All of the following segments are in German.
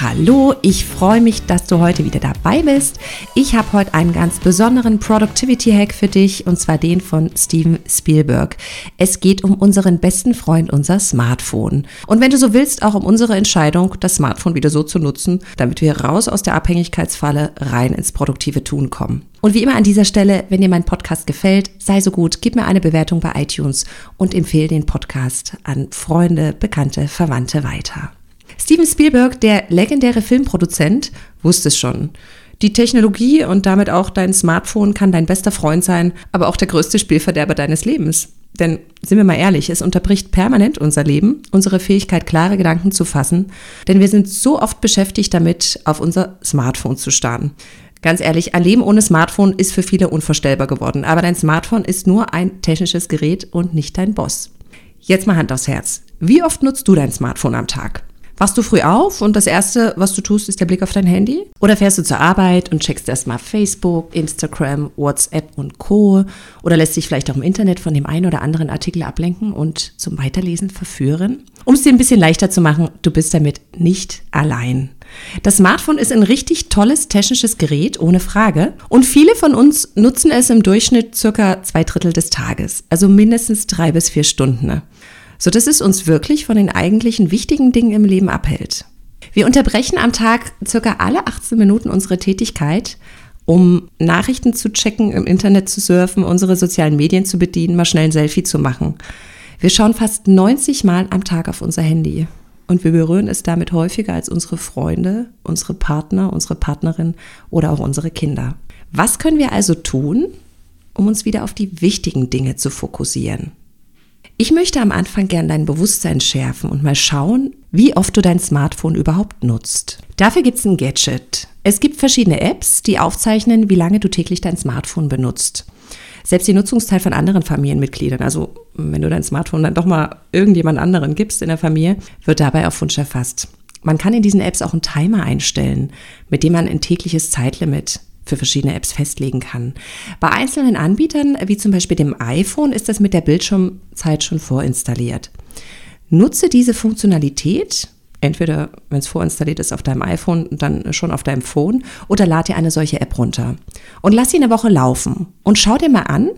Hallo, ich freue mich, dass du heute wieder dabei bist. Ich habe heute einen ganz besonderen Productivity-Hack für dich und zwar den von Steven Spielberg. Es geht um unseren besten Freund, unser Smartphone. Und wenn du so willst, auch um unsere Entscheidung, das Smartphone wieder so zu nutzen, damit wir raus aus der Abhängigkeitsfalle rein ins produktive Tun kommen. Und wie immer an dieser Stelle, wenn dir mein Podcast gefällt, sei so gut, gib mir eine Bewertung bei iTunes und empfehle den Podcast an Freunde, Bekannte, Verwandte weiter. Steven Spielberg, der legendäre Filmproduzent, wusste es schon. Die Technologie und damit auch dein Smartphone kann dein bester Freund sein, aber auch der größte Spielverderber deines Lebens. Denn sind wir mal ehrlich, es unterbricht permanent unser Leben, unsere Fähigkeit, klare Gedanken zu fassen, denn wir sind so oft beschäftigt damit, auf unser Smartphone zu starren. Ganz ehrlich, ein Leben ohne Smartphone ist für viele unvorstellbar geworden, aber dein Smartphone ist nur ein technisches Gerät und nicht dein Boss. Jetzt mal Hand aufs Herz. Wie oft nutzt du dein Smartphone am Tag? Wachst du früh auf und das Erste, was du tust, ist der Blick auf dein Handy? Oder fährst du zur Arbeit und checkst erstmal Facebook, Instagram, WhatsApp und Co. Oder lässt sich vielleicht auch im Internet von dem einen oder anderen Artikel ablenken und zum Weiterlesen verführen? Um es dir ein bisschen leichter zu machen, du bist damit nicht allein. Das Smartphone ist ein richtig tolles technisches Gerät, ohne Frage. Und viele von uns nutzen es im Durchschnitt circa zwei Drittel des Tages, also mindestens drei bis vier Stunden so dass es uns wirklich von den eigentlichen wichtigen Dingen im Leben abhält. Wir unterbrechen am Tag circa alle 18 Minuten unsere Tätigkeit, um Nachrichten zu checken, im Internet zu surfen, unsere sozialen Medien zu bedienen, mal schnell ein Selfie zu machen. Wir schauen fast 90 Mal am Tag auf unser Handy und wir berühren es damit häufiger als unsere Freunde, unsere Partner, unsere Partnerin oder auch unsere Kinder. Was können wir also tun, um uns wieder auf die wichtigen Dinge zu fokussieren? Ich möchte am Anfang gern dein Bewusstsein schärfen und mal schauen, wie oft du dein Smartphone überhaupt nutzt. Dafür gibt es ein Gadget. Es gibt verschiedene Apps, die aufzeichnen, wie lange du täglich dein Smartphone benutzt. Selbst die Nutzungsteil von anderen Familienmitgliedern, also wenn du dein Smartphone dann doch mal irgendjemand anderen gibst in der Familie, wird dabei auf Wunsch erfasst. Man kann in diesen Apps auch einen Timer einstellen, mit dem man ein tägliches Zeitlimit für verschiedene Apps festlegen kann. Bei einzelnen Anbietern, wie zum Beispiel dem iPhone, ist das mit der Bildschirmzeit schon vorinstalliert. Nutze diese Funktionalität, entweder wenn es vorinstalliert ist auf deinem iPhone, dann schon auf deinem Phone, oder lad dir eine solche App runter. Und lass sie eine Woche laufen und schau dir mal an,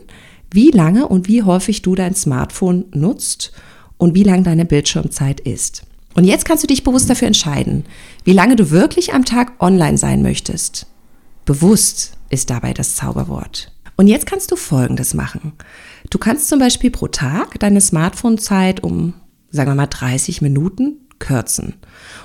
wie lange und wie häufig du dein Smartphone nutzt und wie lang deine Bildschirmzeit ist. Und jetzt kannst du dich bewusst dafür entscheiden, wie lange du wirklich am Tag online sein möchtest. Bewusst ist dabei das Zauberwort. Und jetzt kannst du Folgendes machen. Du kannst zum Beispiel pro Tag deine Smartphone-Zeit um, sagen wir mal, 30 Minuten kürzen.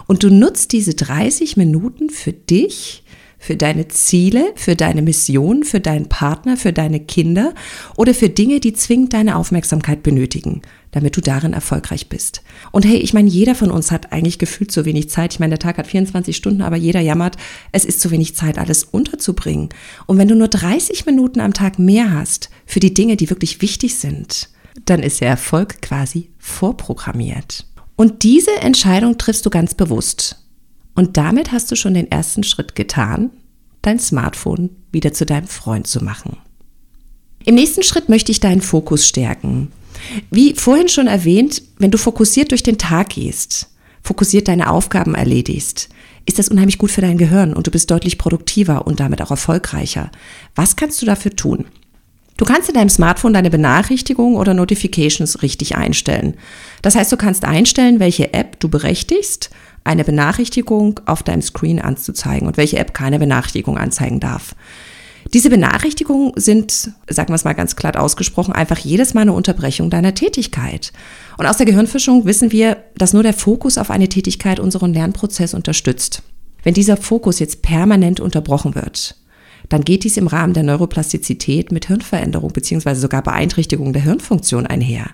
Und du nutzt diese 30 Minuten für dich, für deine Ziele, für deine Mission, für deinen Partner, für deine Kinder oder für Dinge, die zwingend deine Aufmerksamkeit benötigen, damit du darin erfolgreich bist. Und hey, ich meine, jeder von uns hat eigentlich gefühlt zu wenig Zeit. Ich meine, der Tag hat 24 Stunden, aber jeder jammert, es ist zu wenig Zeit, alles unterzubringen. Und wenn du nur 30 Minuten am Tag mehr hast für die Dinge, die wirklich wichtig sind, dann ist der Erfolg quasi vorprogrammiert. Und diese Entscheidung triffst du ganz bewusst. Und damit hast du schon den ersten Schritt getan, dein Smartphone wieder zu deinem Freund zu machen. Im nächsten Schritt möchte ich deinen Fokus stärken. Wie vorhin schon erwähnt, wenn du fokussiert durch den Tag gehst, fokussiert deine Aufgaben erledigst, ist das unheimlich gut für dein Gehirn und du bist deutlich produktiver und damit auch erfolgreicher. Was kannst du dafür tun? Du kannst in deinem Smartphone deine Benachrichtigungen oder Notifications richtig einstellen. Das heißt, du kannst einstellen, welche App du berechtigst, eine Benachrichtigung auf deinem Screen anzuzeigen und welche App keine Benachrichtigung anzeigen darf. Diese Benachrichtigungen sind, sagen wir es mal ganz glatt ausgesprochen, einfach jedes Mal eine Unterbrechung deiner Tätigkeit. Und aus der Gehirnforschung wissen wir, dass nur der Fokus auf eine Tätigkeit unseren Lernprozess unterstützt. Wenn dieser Fokus jetzt permanent unterbrochen wird, dann geht dies im Rahmen der Neuroplastizität mit Hirnveränderung bzw. sogar Beeinträchtigung der Hirnfunktion einher.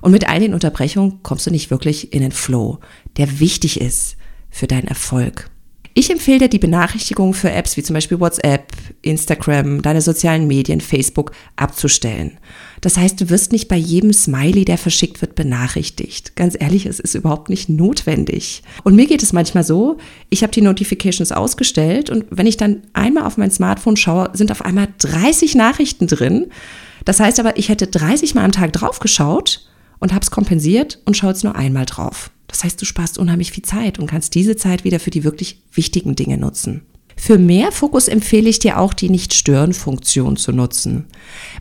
Und mit all den Unterbrechungen kommst du nicht wirklich in den Flow, der wichtig ist für deinen Erfolg. Ich empfehle dir, die Benachrichtigungen für Apps wie zum Beispiel WhatsApp, Instagram, deine sozialen Medien, Facebook abzustellen. Das heißt, du wirst nicht bei jedem Smiley, der verschickt wird, benachrichtigt. Ganz ehrlich, es ist überhaupt nicht notwendig. Und mir geht es manchmal so, ich habe die Notifications ausgestellt und wenn ich dann einmal auf mein Smartphone schaue, sind auf einmal 30 Nachrichten drin. Das heißt aber, ich hätte 30 Mal am Tag drauf geschaut und habe es kompensiert und schaue jetzt nur einmal drauf. Das heißt, du sparst unheimlich viel Zeit und kannst diese Zeit wieder für die wirklich wichtigen Dinge nutzen. Für mehr Fokus empfehle ich dir auch die Nicht-Stören-Funktion zu nutzen.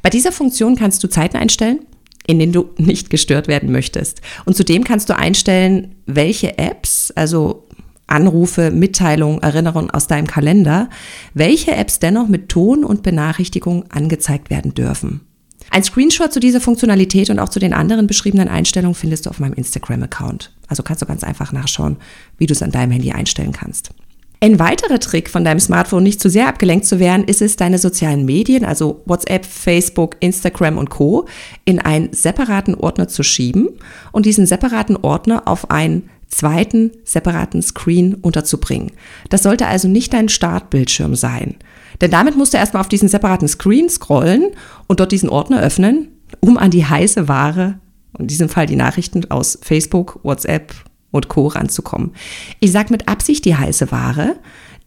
Bei dieser Funktion kannst du Zeiten einstellen, in denen du nicht gestört werden möchtest. Und zudem kannst du einstellen, welche Apps, also Anrufe, Mitteilungen, Erinnerungen aus deinem Kalender, welche Apps dennoch mit Ton und Benachrichtigung angezeigt werden dürfen. Ein Screenshot zu dieser Funktionalität und auch zu den anderen beschriebenen Einstellungen findest du auf meinem Instagram-Account. Also kannst du ganz einfach nachschauen, wie du es an deinem Handy einstellen kannst. Ein weiterer Trick von deinem Smartphone, nicht zu sehr abgelenkt zu werden, ist es, deine sozialen Medien, also WhatsApp, Facebook, Instagram und Co., in einen separaten Ordner zu schieben und diesen separaten Ordner auf einen zweiten separaten Screen unterzubringen. Das sollte also nicht dein Startbildschirm sein. Denn damit musst du erstmal auf diesen separaten Screen scrollen und dort diesen Ordner öffnen, um an die heiße Ware, in diesem Fall die Nachrichten aus Facebook, WhatsApp und Co. ranzukommen. Ich sage mit Absicht die heiße Ware,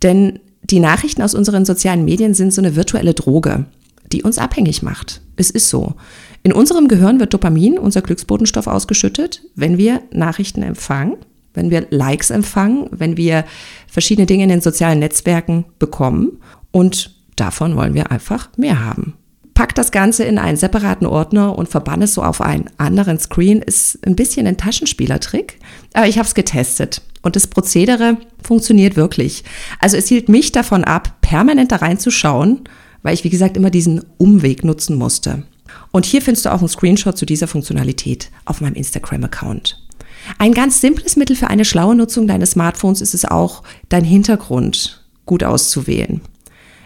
denn die Nachrichten aus unseren sozialen Medien sind so eine virtuelle Droge, die uns abhängig macht. Es ist so. In unserem Gehirn wird Dopamin, unser Glücksbotenstoff, ausgeschüttet, wenn wir Nachrichten empfangen, wenn wir Likes empfangen, wenn wir verschiedene Dinge in den sozialen Netzwerken bekommen. Und davon wollen wir einfach mehr haben. Pack das Ganze in einen separaten Ordner und verbann es so auf einen anderen Screen. Ist ein bisschen ein Taschenspielertrick, aber ich habe es getestet und das Prozedere funktioniert wirklich. Also es hielt mich davon ab, permanent da reinzuschauen, weil ich, wie gesagt, immer diesen Umweg nutzen musste. Und hier findest du auch einen Screenshot zu dieser Funktionalität auf meinem Instagram-Account. Ein ganz simples Mittel für eine schlaue Nutzung deines Smartphones ist es auch, dein Hintergrund gut auszuwählen.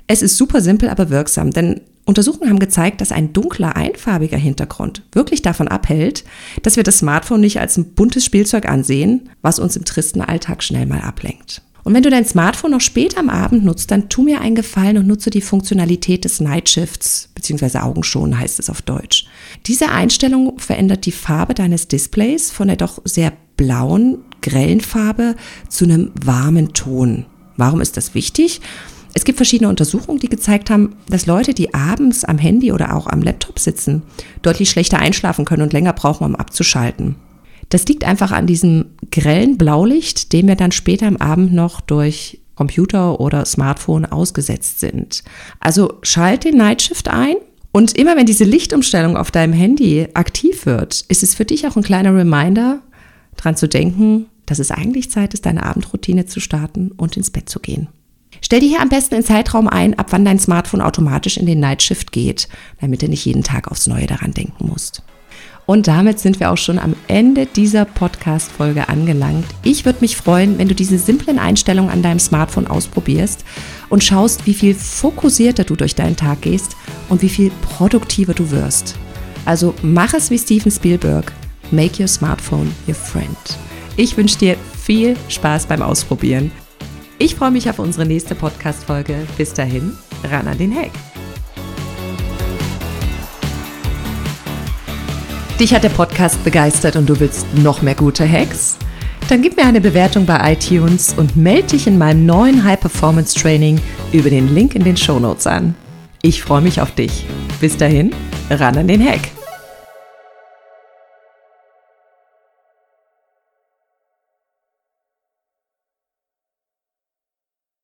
Es ist super simpel, aber wirksam, denn Untersuchungen haben gezeigt, dass ein dunkler, einfarbiger Hintergrund wirklich davon abhält, dass wir das Smartphone nicht als ein buntes Spielzeug ansehen, was uns im tristen Alltag schnell mal ablenkt. Und wenn du dein Smartphone noch spät am Abend nutzt, dann tu mir einen Gefallen und nutze die Funktionalität des Night Shifts, beziehungsweise Augenschonen heißt es auf Deutsch. Diese Einstellung verändert die Farbe deines Displays von der doch sehr blauen, grellen Farbe zu einem warmen Ton. Warum ist das wichtig? Es gibt verschiedene Untersuchungen, die gezeigt haben, dass Leute, die abends am Handy oder auch am Laptop sitzen, deutlich schlechter einschlafen können und länger brauchen, um abzuschalten. Das liegt einfach an diesem grellen Blaulicht, dem wir dann später am Abend noch durch Computer oder Smartphone ausgesetzt sind. Also schalt den Nightshift ein und immer wenn diese Lichtumstellung auf deinem Handy aktiv wird, ist es für dich auch ein kleiner Reminder, dran zu denken, dass es eigentlich Zeit ist, deine Abendroutine zu starten und ins Bett zu gehen. Stell dir hier am besten einen Zeitraum ein, ab wann dein Smartphone automatisch in den Nightshift geht, damit du nicht jeden Tag aufs Neue daran denken musst. Und damit sind wir auch schon am Ende dieser Podcast-Folge angelangt. Ich würde mich freuen, wenn du diese simplen Einstellungen an deinem Smartphone ausprobierst und schaust, wie viel fokussierter du durch deinen Tag gehst und wie viel produktiver du wirst. Also mach es wie Steven Spielberg. Make your smartphone your friend. Ich wünsche dir viel Spaß beim Ausprobieren. Ich freue mich auf unsere nächste Podcast-Folge. Bis dahin, ran an den Hack. Dich hat der Podcast begeistert und du willst noch mehr gute Hacks? Dann gib mir eine Bewertung bei iTunes und melde dich in meinem neuen High Performance Training über den Link in den Show Notes an. Ich freue mich auf dich. Bis dahin, ran an den Hack.